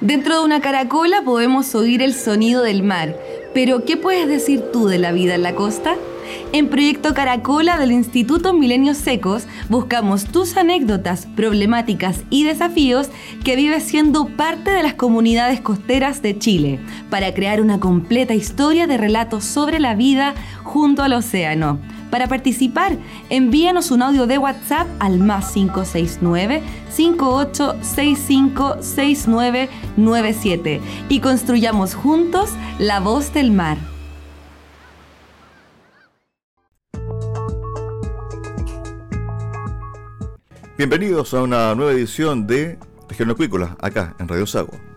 Dentro de una caracola podemos oír el sonido del mar, pero ¿qué puedes decir tú de la vida en la costa? En Proyecto Caracola del Instituto Milenios Secos buscamos tus anécdotas, problemáticas y desafíos que vives siendo parte de las comunidades costeras de Chile para crear una completa historia de relatos sobre la vida junto al océano. Para participar, envíanos un audio de WhatsApp al más 569 58656997 y construyamos juntos la voz del mar. Bienvenidos a una nueva edición de Región Acuícola, acá en Radio Sago.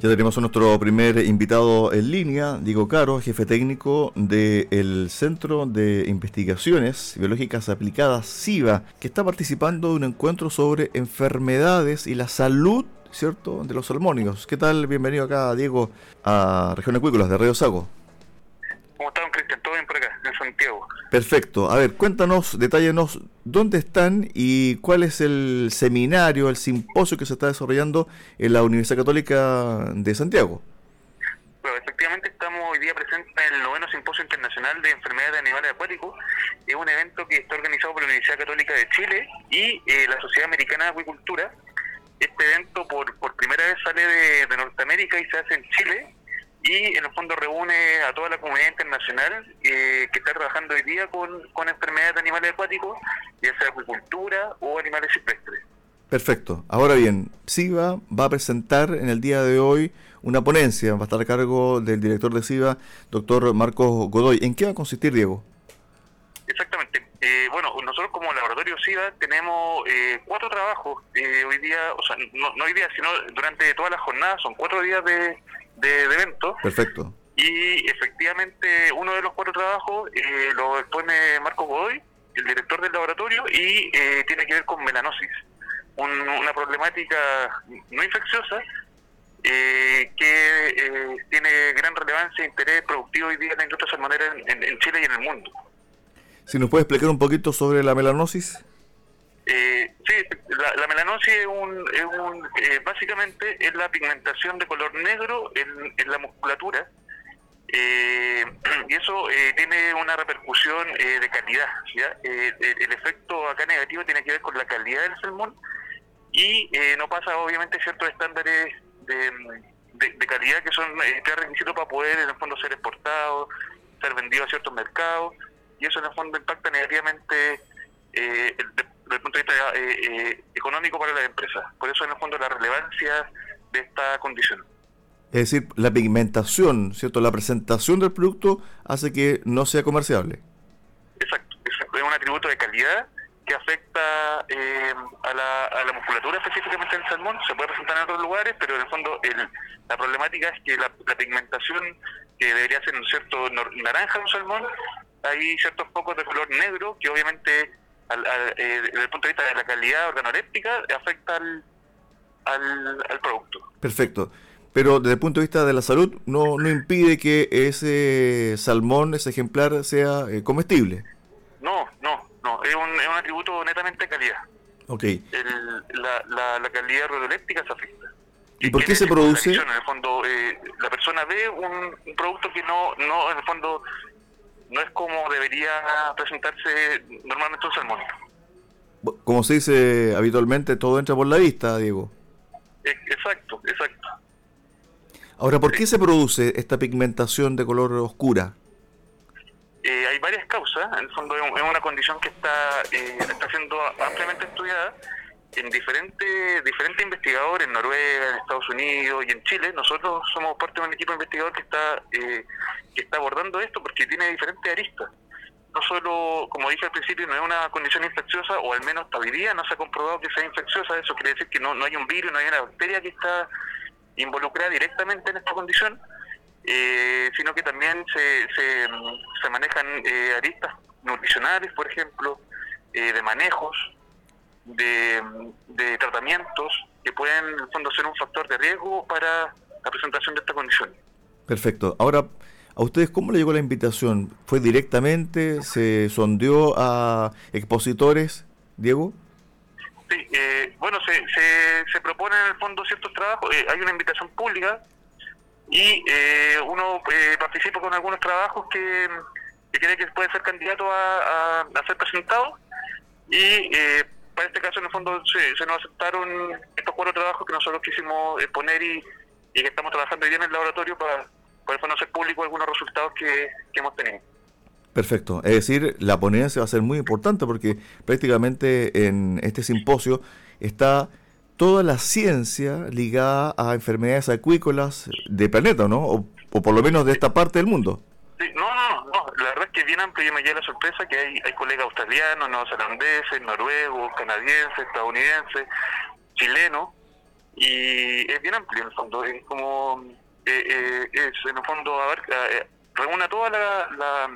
Ya tenemos a nuestro primer invitado en línea, Diego Caro, jefe técnico del Centro de Investigaciones Biológicas Aplicadas SIVA, que está participando de un encuentro sobre enfermedades y la salud ¿cierto? de los salmónicos. ¿Qué tal? Bienvenido acá, Diego, a Región Acuícolas de Radio Sago. ¿Cómo están, Cristian? ¿Todo bien por acá, Santiago? Perfecto. A ver, cuéntanos, detállenos dónde están y cuál es el seminario, el simposio que se está desarrollando en la Universidad Católica de Santiago. Bueno, efectivamente estamos hoy día presentes en el noveno Simposio Internacional de Enfermedades de Animales Acuáticos. Es un evento que está organizado por la Universidad Católica de Chile y eh, la Sociedad Americana de Acuicultura. Este evento por, por primera vez sale de, de Norteamérica y se hace en Chile y en el fondo reúne a toda la comunidad internacional eh, que está trabajando hoy día con, enfermedades de animales acuáticos, ya sea acuicultura o animales silvestres. Perfecto. Ahora bien, SIVA va a presentar en el día de hoy una ponencia, va a estar a cargo del director de SIVA, doctor Marcos Godoy. ¿En qué va a consistir, Diego? Exactamente. Eh, bueno, nosotros como laboratorio SIVA tenemos eh, cuatro trabajos hoy día, o sea, no, no hoy día, sino durante toda la jornada, son cuatro días de, de, evento. Perfecto. Y efectivamente uno de los cuatro trabajos eh, lo expone Marco Godoy, el director del laboratorio, y eh, tiene que ver con melanosis, una problemática no infecciosa eh, que tiene gran relevancia e interés productivo hoy día en la industria salmonera en Chile y en el mundo. Si nos puede explicar un poquito sobre la melanosis. Eh, sí, la, melanosis es un, es un eh, básicamente es la pigmentación de color negro en, en la musculatura eh, y eso eh, tiene una repercusión de calidad. El, efecto acá negativo tiene que ver con la calidad del salmón y no pasa obviamente ciertos estándares de, de, calidad que son requisitos para poder en el fondo ser exportado, ser vendido a ciertos mercados y eso en el fondo impacta negativamente eh, desde el punto de vista eh, eh, económico para las empresas. Por eso, en el fondo, la relevancia de esta condición. Es decir, la pigmentación, ¿cierto? La presentación del producto hace que no sea comerciable. Exacto, es un atributo de calidad que afecta eh, a, la, a, la, musculatura específicamente del salmón, se puede presentar en otros lugares, pero en el fondo el, la problemática es que la, pigmentación que debería ser un cierto naranja de un salmón, hay ciertos focos de color negro que obviamente eh, desde el punto de vista de la calidad organoléptica afecta al, al, producto. Perfecto. Pero desde el punto de vista de la salud, no, no impide que ese salmón, ese ejemplar, sea eh, comestible. No, no, no, es un, es un atributo netamente de calidad. Ok. El, la, la, la calidad radioeléctrica se afecta. ¿Y por qué se produce? En el fondo, eh, la persona ve un, un producto que no, no, en el fondo, no es como debería presentarse normalmente un salmón. Como se dice habitualmente, todo entra por la vista, Diego. Eh, Exacto, exacto. Ahora, ¿por qué se produce esta pigmentación de color oscura? Eh, hay varias causas, en el fondo es una condición que está, eh, está siendo ampliamente estudiada en diferentes diferentes investigadores en Noruega, en Estados Unidos y en Chile. Nosotros somos parte de un equipo investigador que está eh, que está abordando esto porque tiene diferentes aristas. No solo, como dije al principio, no es una condición infecciosa, o al menos hasta hoy día no se ha comprobado que sea infecciosa. Eso quiere decir que no, no hay un virus, no hay una bacteria que está involucrada directamente en esta condición, eh, sino que también se, se, se manejan eh, aristas nutricionales, por ejemplo, eh, de manejos, de, de tratamientos que pueden, en el fondo, ser un factor de riesgo para la presentación de esta condición. Perfecto. Ahora, ¿a ustedes cómo le llegó la invitación? ¿Fue directamente? ¿Se sondeó a expositores, Diego? Sí, eh, bueno, se, se, se proponen en el fondo ciertos trabajos, eh, hay una invitación pública y eh, uno eh, participa con algunos trabajos que, que cree que puede ser candidato a, a- a ser presentado y eh, para este caso en el fondo se, se nos aceptaron estos cuatro trabajos que nosotros quisimos exponer y, y que estamos trabajando hoy día en el laboratorio para poder conocer público algunos resultados que, hemos tenido. Perfecto. Es decir, la ponencia va a ser muy importante porque prácticamente en este simposio está toda la ciencia ligada a enfermedades acuícolas del planeta, ¿no? O, o por lo menos de esta parte del mundo. Sí, no, no, no, la verdad es que bien amplio y me lleva la sorpresa que hay, hay colegas australianos, neozelandeses, noruegos, canadienses, estadounidenses, chilenos, y es bien amplio en el fondo, es como, eh, eh, es en el fondo, abarca, eh, reúne a toda la, la-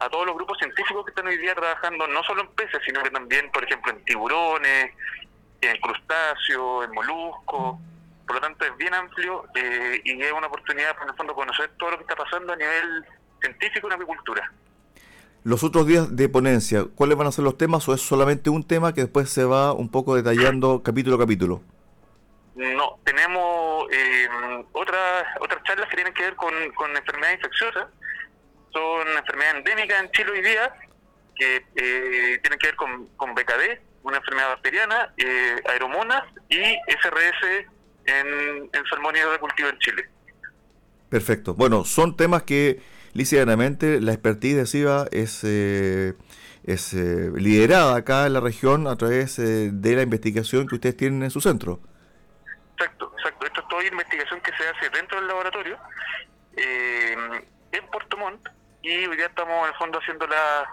a todos los grupos científicos que están hoy día trabajando no solo en peces, sino que también, por ejemplo, en tiburones, en crustáceos, en moluscos, por lo tanto es bien amplio eh, y es una oportunidad para en el fondo conocer todo lo que está pasando a nivel científico en apicultura. Los otros días de ponencia, ¿cuáles van a ser los temas o es solamente un tema que después se va un poco detallando capítulo a capítulo? No, tenemos eh, otras otras charlas que tienen que ver con, con enfermedades infecciosas. Son enfermedades endémicas en Chile hoy día, que eh, tienen que ver con, con BKD, una enfermedad bacteriana, eh, aeromonas y SRS en, en de cultivo en Chile. Perfecto. Bueno, son temas que lícitamente la expertise de SIVA es, eh, es eh, liderada acá en la región a través eh, de la investigación que ustedes tienen en su centro. Exacto, exacto. Esto es toda investigación que se hace dentro del laboratorio eh, en Puerto Montt y hoy día estamos en el fondo haciendo la,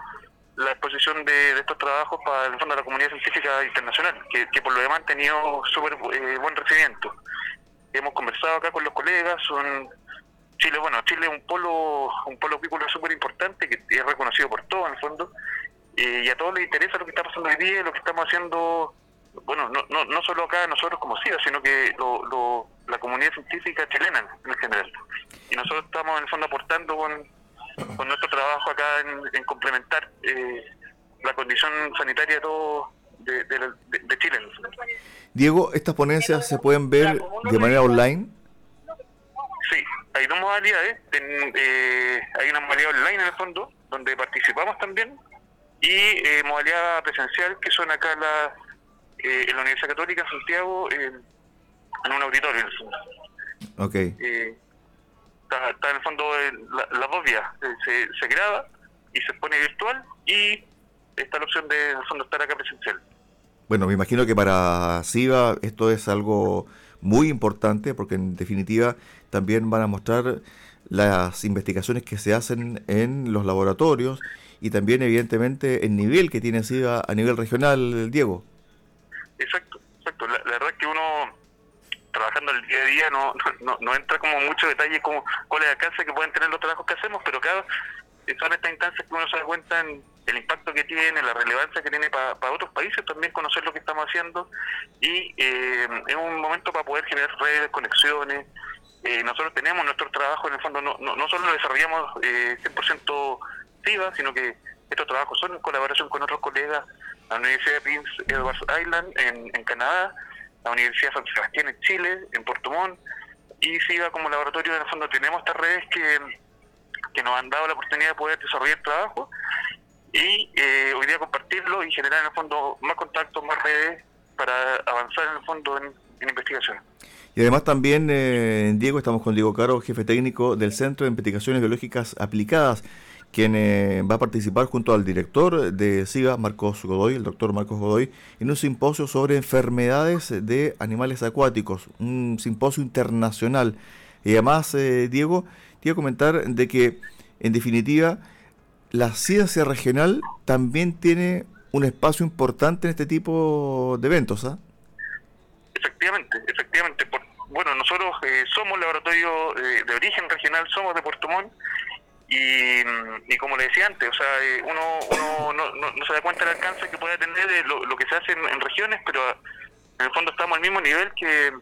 la exposición de, de estos trabajos para el fondo de la comunidad científica internacional, que, que por lo demás han tenido súper eh, buen recibimiento. Hemos conversado acá con los colegas, son Chile, bueno, Chile es un polo, un polo acuícola súper importante que es reconocido por todos en el fondo, y a todos les interesa lo que está pasando hoy día, lo que estamos haciendo bueno, no, no, no solo acá nosotros como SIDA, sino que lo, lo- la comunidad científica chilena en general. Y nosotros estamos en el fondo aportando con, nuestro trabajo acá en, en complementar eh, la condición sanitaria de todo de, de, de- de Chile. Diego, estas ponencias se pueden ver de manera online. Sí, hay dos modalidades. Eh, hay una modalidad online en el fondo, donde participamos también, y eh, modalidad presencial, que son acá la, eh, en la Universidad Católica en Santiago, en un auditorio en el fondo. Ok. Eh, está, está en el fondo la- las dos vías. Se, se graba y se pone virtual, y está la opción de, en el fondo, estar acá presencial. Bueno, me imagino que para SIVA esto es algo muy importante porque en definitiva también van a mostrar las investigaciones que se hacen en los laboratorios y también evidentemente el nivel que tiene SIVA a nivel regional, Diego. Exacto, exacto. La, verdad es que uno trabajando el día a día no, no, no entra como mucho detalle como cuál es el alcance que pueden tener los trabajos que hacemos, pero cada son estas instancias que uno se da cuenta en, el impacto que tiene, la relevancia que tiene para otros países, también conocer lo que estamos haciendo y eh, es un momento para poder generar redes, conexiones. Eh, nosotros tenemos nuestro trabajo, en el fondo no, no, solo lo desarrollamos eh, 100% FIBA, sino que estos trabajos son en colaboración con otros colegas, la Universidad de Prince Edward Island en, en Canadá, la Universidad de San Sebastián en Chile, en Puerto Montt, y SIGA como laboratorio, en el fondo tenemos estas redes que, que nos han dado la oportunidad de poder desarrollar trabajo y eh, hoy día compartirlo y generar en el fondo más contactos, más redes para avanzar en el fondo en, investigación. Y además también, eh, Diego, estamos con Diego Caro, jefe técnico del Centro de Investigaciones Biológicas Aplicadas, quien eh, va a participar junto al director de SIGA, Marcos Godoy, el doctor Marcos Godoy, en un simposio sobre enfermedades de animales acuáticos, un simposio internacional. Y además, Diego, comentar de que, en definitiva, la ciencia regional también tiene un espacio importante en este tipo de eventos, ¿ah? Efectivamente, efectivamente. bueno, nosotros eh, somos laboratorio eh, de origen regional, somos de Puerto Montt, y, como le decía antes, o sea, eh, uno, uno no, se da cuenta del alcance que puede tener de lo, que se hace en, regiones, pero en el fondo estamos al mismo nivel que,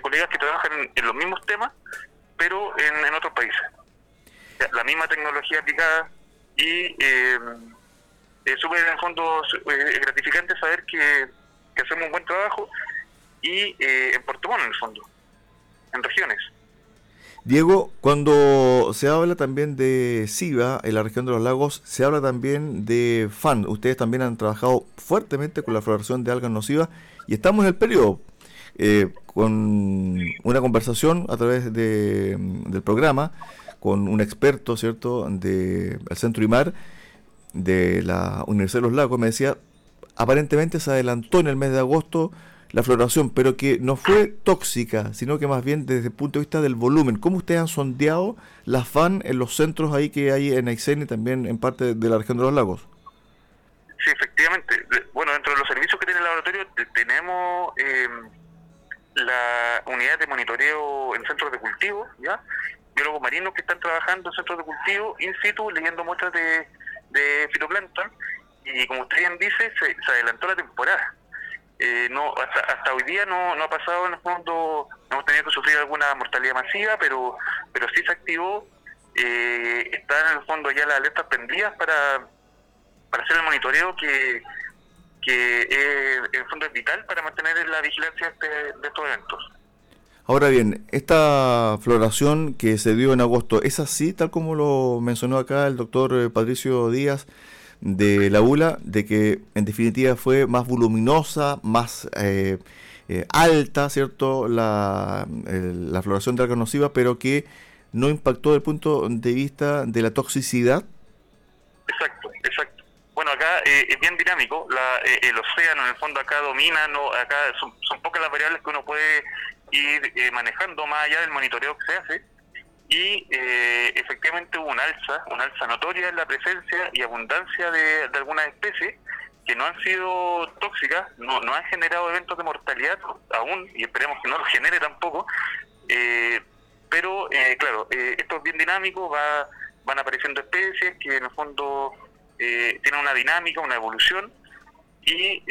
colegas que trabajan en, los mismos temas, pero en, otros países. La misma tecnología aplicada, y eh, es súper en el fondo eh, gratificante saber que, hacemos un buen trabajo y eh, en Puerto Montt en el fondo, en regiones. Diego, cuando se habla también de SIVA en la región de los lagos, se habla también de FAN. Ustedes también han trabajado fuertemente con la floración de algas nocivas y estamos en el periodo con una conversación a través de, del programa con un experto, ¿cierto?, del Centro IMAR de la Universidad de los Lagos, me decía, aparentemente se adelantó en el mes de agosto la floración, pero que no fue tóxica, sino que más bien desde el punto de vista del volumen. ¿Cómo ustedes han sondeado la FAN en los centros ahí que hay en Aysén y también en parte de la región de los lagos? Sí, efectivamente. Bueno, dentro de los servicios que tiene el laboratorio tenemos eh, la unidad de monitoreo en centros de cultivo, ¿ya? biólogos marinos que están trabajando en centros de cultivo in situ leyendo muestras de, de fitoplancton y como usted bien dice, se, adelantó la temporada. Eh, no hasta, hasta hoy día no, no ha pasado en el fondo, no hemos tenido que sufrir alguna mortalidad masiva, pero pero sí se activó, eh, están en el fondo ya las alertas prendidas para, para hacer el monitoreo que, que en el fondo es vital para mantener la vigilancia de estos eventos. Ahora bien, esta floración que se dio en agosto, ¿es así, tal como lo mencionó acá el doctor eh, Patricio Díaz de la ULA, de que en definitiva fue más voluminosa, más eh, eh, alta, ¿cierto?, la, la floración de alga nociva, pero que no impactó desde el punto de vista de la toxicidad? Exacto, exacto. Acá es bien dinámico, el océano en el fondo acá domina, no, acá son, pocas las variables que uno puede ir eh, manejando más allá del monitoreo que se hace. Y eh, efectivamente hubo un alza, una alza notoria en la presencia y abundancia de, algunas especies que no han sido tóxicas, no, no han generado eventos de mortalidad aún, y esperemos que no lo genere tampoco, eh, pero claro, esto es bien dinámico, va, van apareciendo especies que en el fondo tienen una dinámica, una evolución, y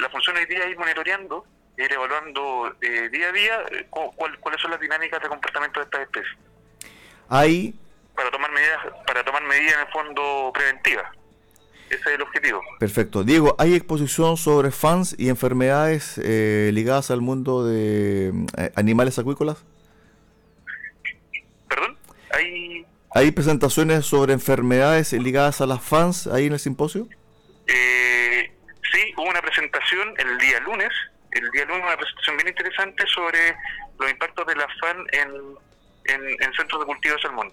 la función hoy día es ir monitoreando ir evaluando eh, día a día eh, cuáles son las dinámicas de comportamiento de estas especies. Hay... Para tomar medidas, para tomar medidas en el fondo preventivas. Ese es el objetivo. Perfecto. Diego, ¿hay exposición sobre fans y enfermedades eh, ligadas al mundo de animales acuícolas? ¿Perdón? ¿Hay... ¿Hay presentaciones sobre enfermedades ligadas a las fans ahí en el simposio? sí, hubo una presentación el día lunes el día lunes una presentación bien interesante sobre los impactos de la FAN en, en, centros de cultivo de salmón.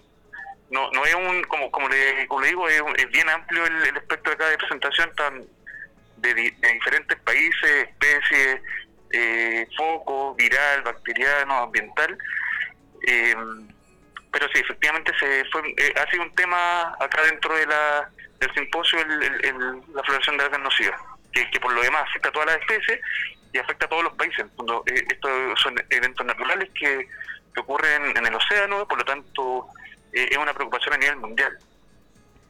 No, no es un, como, como, le, como le digo, es, bien amplio el, espectro de presentación tan de, diferentes países, especies, eh, foco, viral, bacteriano, ambiental. Eh, pero sí, efectivamente se fue, eh, ha sido un tema acá dentro de la, del simposio el, la floración de algas nocivas, que, que por lo demás afecta a todas las especies y afecta a todos los países. Eh, estos son eventos naturales que, ocurren en el océano, por lo tanto eh, es una preocupación a nivel mundial.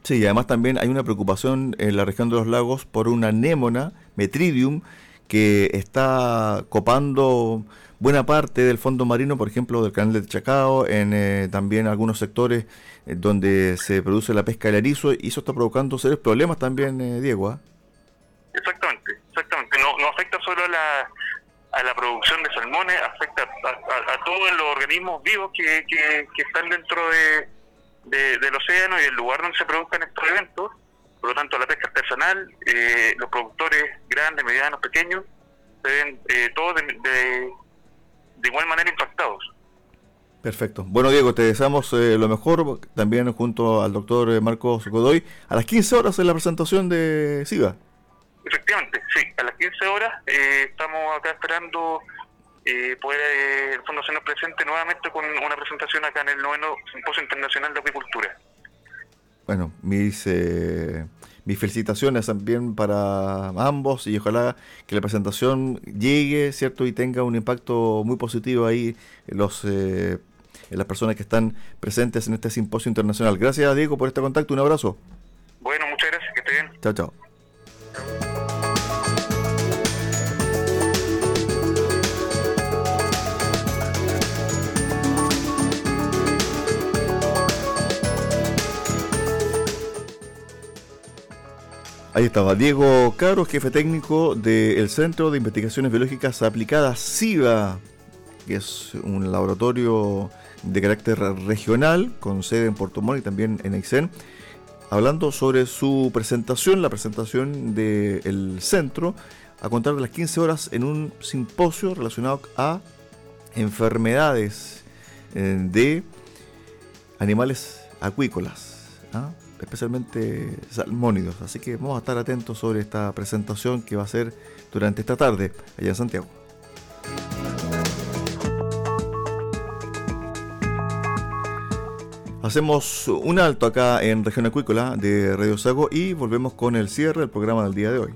Sí, y además también hay una preocupación en la región de los lagos por una anémona, Metridium, que está copando buena parte del fondo marino, por ejemplo, del canal de Chacao, en eh, también algunos sectores eh, donde se produce la pesca del erizo, y eso está provocando serios problemas también, eh, Diego. ¿ah? Exactamente, exactamente. No, afecta solo a la, a la producción de salmones, afecta a, todos los organismos vivos que, están dentro de, del océano y del lugar donde se produzcan estos eventos. Por lo tanto, la pesca artesanal, los productores grandes, medianos, pequeños, se ven todos de de igual manera impactados. Perfecto. Bueno, Diego, te deseamos eh, lo mejor, también junto al doctor eh, Marcos Godoy, a las 15 horas en la presentación de SIGA. Efectivamente, sí, a las 15 horas eh, estamos acá esperando poder el Fondo se nos presente nuevamente con una presentación acá en el noveno Simposio Internacional de Apicultura. Bueno, mis mis felicitaciones también para ambos y ojalá que la presentación llegue, ¿cierto? Y tenga un impacto muy positivo ahí en, los, eh, en las personas que están presentes en este simposio internacional. Gracias, Diego, por este contacto. Un abrazo. Bueno, muchas gracias. Que esté bien. Chao, chao. Ahí estaba Diego Caro, jefe técnico del Centro de Investigaciones Biológicas Aplicadas SIVA, que es un laboratorio de carácter regional con sede en Puerto Montt y también en Aysén, hablando sobre su presentación, la presentación del centro, a contar de las 15 horas en un simposio relacionado a enfermedades eh, de animales acuícolas. ¿ah? Especialmente salmónidos. Así que vamos a estar atentos sobre esta presentación que va a ser durante esta tarde allá en Santiago. Hacemos un alto acá en Región Acuícola de Radio Sago y volvemos con el cierre del programa del día de hoy.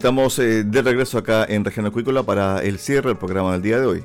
Estamos eh, de regreso acá en Región Acuícola para el cierre del programa del día de hoy.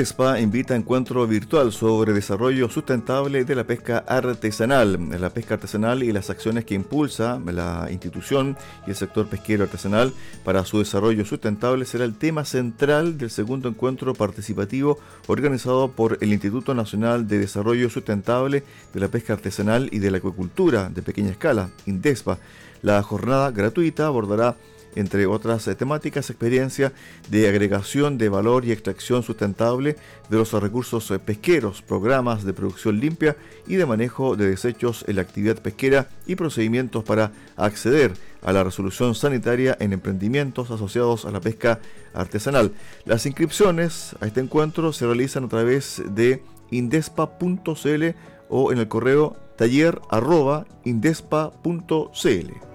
Indespa invita a encuentro virtual sobre desarrollo sustentable de la pesca artesanal. La pesca artesanal y las acciones que impulsa la institución y el sector pesquero artesanal para su desarrollo sustentable será el tema central del segundo encuentro participativo organizado por el Instituto Nacional de Desarrollo Sustentable de la Pesca Artesanal y de la Acuicultura de Pequeña Escala, Indespa. La jornada gratuita abordará entre otras eh, temáticas, experiencia de agregación de valor y extracción sustentable de los recursos eh, pesqueros, programas de producción limpia y de manejo de desechos en la actividad pesquera y procedimientos para acceder a la resolución sanitaria en emprendimientos asociados a la pesca artesanal. Las inscripciones a este encuentro se realizan a través de indespa.cl o en el correo taller@indespa.cl.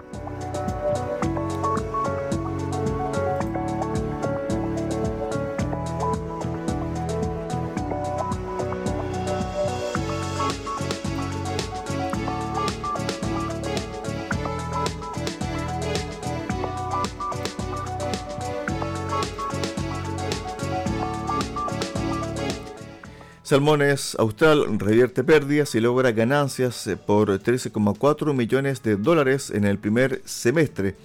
Salmones Austral revierte pérdidas y logra ganancias eh, por 13,4 millones de dólares en el primer semestre.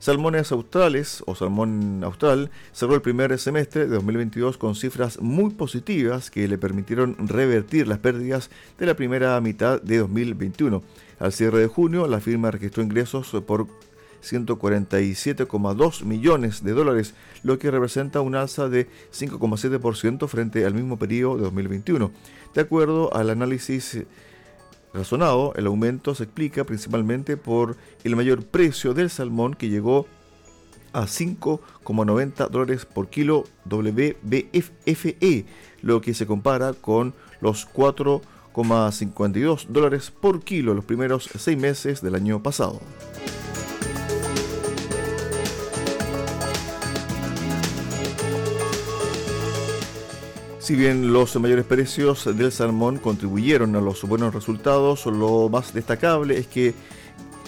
Salmones Australes o Salmón Austral cerró el primer semestre de 2022 con cifras muy positivas que le permitieron revertir las pérdidas de la primera mitad de 2021. Al cierre de junio, la firma registró ingresos por 147,2 millones de dólares, lo que representa un alza de 5,7% frente al mismo periodo de 2021. De acuerdo al análisis razonado, el aumento se explica principalmente por el mayor precio del salmón que llegó a 5,90 dólares por kilo WBFE, lo que se compara con los 4,52 dólares por kilo los primeros seis meses del año pasado. Si bien los mayores precios del salmón contribuyeron a los buenos resultados, lo más destacable es que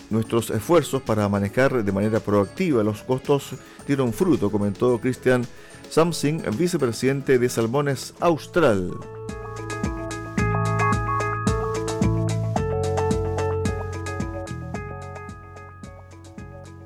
nuestros esfuerzos para manejar de manera proactiva los costos dieron fruto, comentó Christian Samsing, vicepresidente de Salmones Austral.